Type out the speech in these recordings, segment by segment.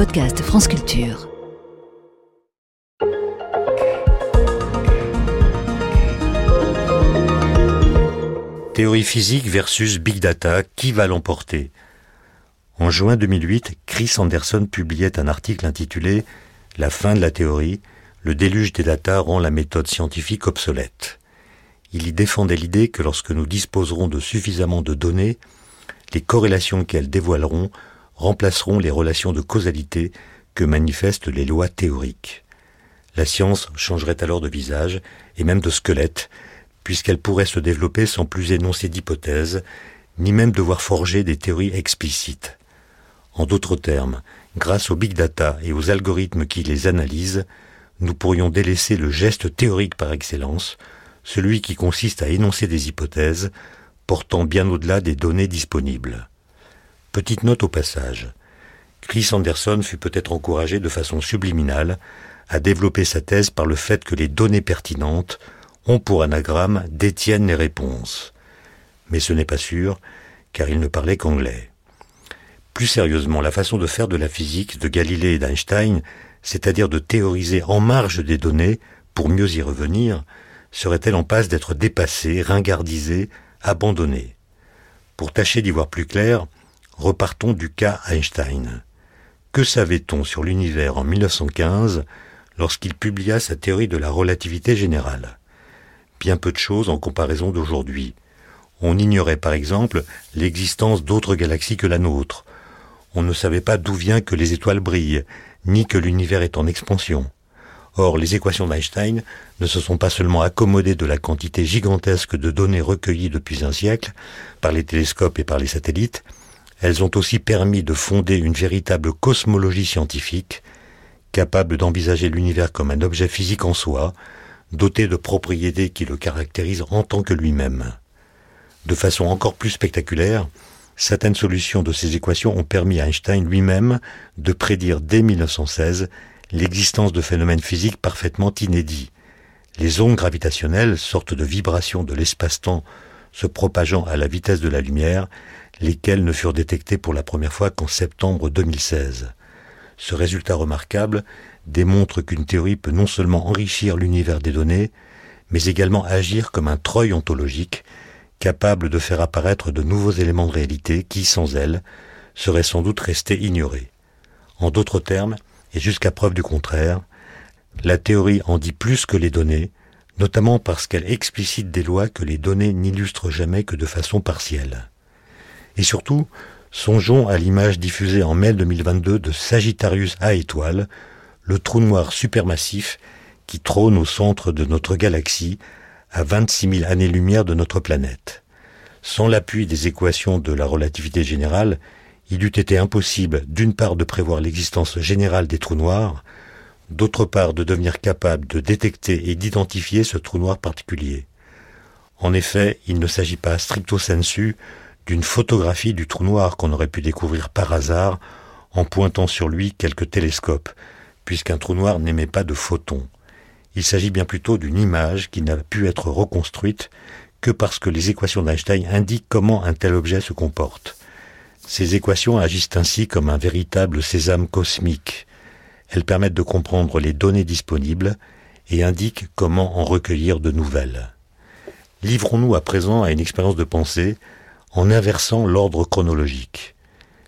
podcast France Culture. Théorie physique versus Big Data, qui va l'emporter? En juin 2008, Chris Anderson publiait un article intitulé La fin de la théorie, le déluge des data rend la méthode scientifique obsolète. Il y défendait l'idée que lorsque nous disposerons de suffisamment de données, les corrélations qu'elles dévoileront remplaceront les relations de causalité que manifestent les lois théoriques. La science changerait alors de visage et même de squelette, puisqu'elle pourrait se développer sans plus énoncer d'hypothèses, ni même devoir forger des théories explicites. En d'autres termes, grâce aux big data et aux algorithmes qui les analysent, nous pourrions délaisser le geste théorique par excellence, celui qui consiste à énoncer des hypothèses portant bien au-delà des données disponibles. Petite note au passage. Chris Anderson fut peut-être encouragé de façon subliminale à développer sa thèse par le fait que les données pertinentes ont pour anagramme détiennent les réponses. Mais ce n'est pas sûr, car il ne parlait qu'anglais. Plus sérieusement, la façon de faire de la physique de Galilée et d'Einstein, c'est-à-dire de théoriser en marge des données pour mieux y revenir, serait-elle en passe d'être dépassée, ringardisée, abandonnée? Pour tâcher d'y voir plus clair, repartons du cas Einstein. Que savait-on sur l'univers en 1915 lorsqu'il publia sa théorie de la relativité générale? Bien peu de choses en comparaison d'aujourd'hui. On ignorait par exemple l'existence d'autres galaxies que la nôtre. On ne savait pas d'où vient que les étoiles brillent, ni que l'univers est en expansion. Or, les équations d'Einstein ne se sont pas seulement accommodées de la quantité gigantesque de données recueillies depuis un siècle par les télescopes et par les satellites, elles ont aussi permis de fonder une véritable cosmologie scientifique, capable d'envisager l'univers comme un objet physique en soi, doté de propriétés qui le caractérisent en tant que lui-même. De façon encore plus spectaculaire, certaines solutions de ces équations ont permis à Einstein lui-même de prédire dès 1916 l'existence de phénomènes physiques parfaitement inédits. Les ondes gravitationnelles, sorte de vibrations de l'espace-temps se propageant à la vitesse de la lumière, lesquelles ne furent détectées pour la première fois qu'en septembre 2016. Ce résultat remarquable démontre qu'une théorie peut non seulement enrichir l'univers des données, mais également agir comme un treuil ontologique, capable de faire apparaître de nouveaux éléments de réalité qui, sans elle, seraient sans doute restés ignorés. En d'autres termes, et jusqu'à preuve du contraire, la théorie en dit plus que les données, notamment parce qu'elle explicite des lois que les données n'illustrent jamais que de façon partielle. Et surtout, songeons à l'image diffusée en mai 2022 de Sagittarius A étoile, le trou noir supermassif qui trône au centre de notre galaxie, à 26 000 années-lumière de notre planète. Sans l'appui des équations de la relativité générale, il eût été impossible d'une part de prévoir l'existence générale des trous noirs, d'autre part de devenir capable de détecter et d'identifier ce trou noir particulier. En effet, il ne s'agit pas stricto sensu d'une photographie du trou noir qu'on aurait pu découvrir par hasard en pointant sur lui quelques télescopes, puisqu'un trou noir n'émet pas de photons. Il s'agit bien plutôt d'une image qui n'a pu être reconstruite que parce que les équations d'Einstein indiquent comment un tel objet se comporte. Ces équations agissent ainsi comme un véritable sésame cosmique. Elles permettent de comprendre les données disponibles et indiquent comment en recueillir de nouvelles. Livrons-nous à présent à une expérience de pensée en inversant l'ordre chronologique.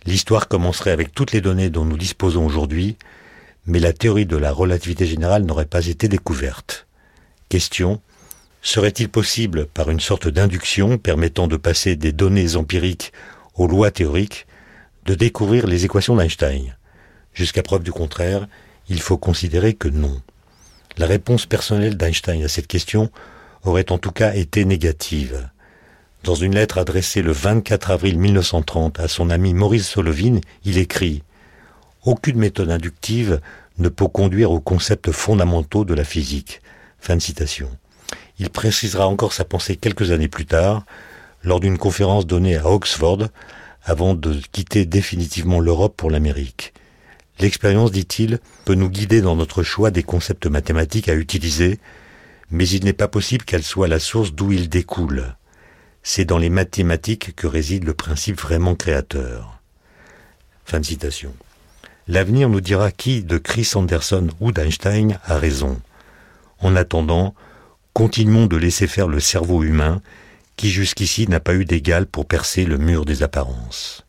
L'histoire commencerait avec toutes les données dont nous disposons aujourd'hui, mais la théorie de la relativité générale n'aurait pas été découverte. Question. Serait-il possible, par une sorte d'induction permettant de passer des données empiriques aux lois théoriques, de découvrir les équations d'Einstein? Jusqu'à preuve du contraire, il faut considérer que non. La réponse personnelle d'Einstein à cette question aurait en tout cas été négative. Dans une lettre adressée le 24 avril 1930 à son ami Maurice Solovine, il écrit aucune méthode inductive ne peut conduire aux concepts fondamentaux de la physique. Fin de citation. Il précisera encore sa pensée quelques années plus tard, lors d'une conférence donnée à Oxford, avant de quitter définitivement l'Europe pour l'Amérique. L'expérience, dit-il, peut nous guider dans notre choix des concepts mathématiques à utiliser, mais il n'est pas possible qu'elle soit la source d'où ils découlent. C'est dans les mathématiques que réside le principe vraiment créateur. Fin de citation. L'avenir nous dira qui de Chris Anderson ou d'Einstein a raison. En attendant, continuons de laisser faire le cerveau humain qui jusqu'ici n'a pas eu d'égal pour percer le mur des apparences.